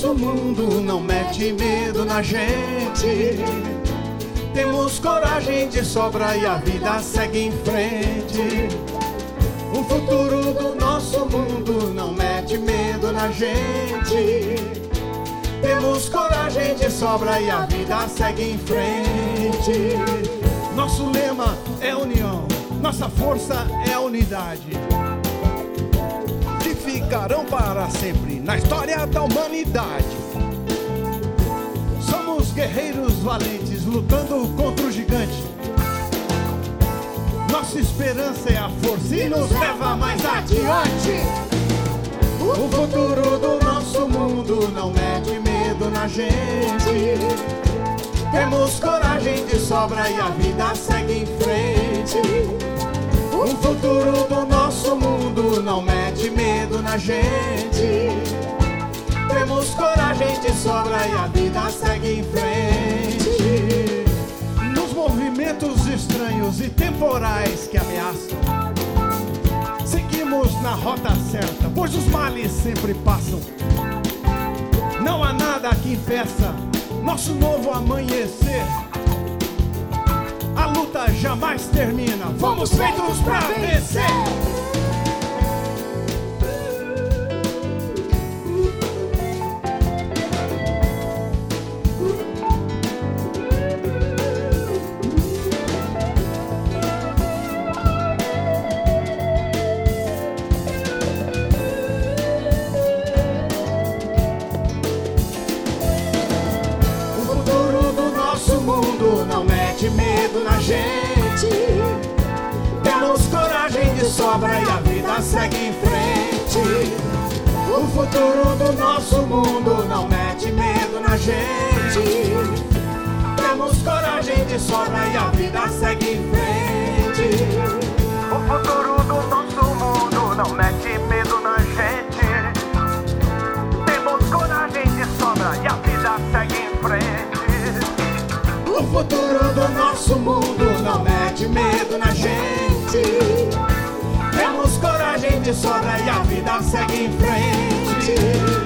nosso mundo não mete medo na gente. Temos coragem de sobra e a vida segue em frente. O futuro do nosso mundo não mete medo na gente. Temos coragem de sobra e a vida segue em frente. Nosso lema é união, nossa força é unidade. Ficarão para sempre na história da humanidade. Somos guerreiros valentes lutando contra o gigante. Nossa esperança é a força e nos leva mais adiante. O futuro do nosso mundo não mete medo na gente. Temos coragem de sobra e a vida segue na gente. Temos coragem de sobra e a vida segue em frente. Nos movimentos estranhos e temporais que ameaçam, seguimos na rota certa, pois os males sempre passam. Não há nada que impeça nosso novo amanhecer. A luta jamais termina, fomos feitos pra vencer. Medo na gente. Temos coragem de sobra e a vida segue em frente. O futuro do nosso mundo não mete futuro do nosso mundo não mete medo na gente. Temos coragem de sobra e a vida segue em frente.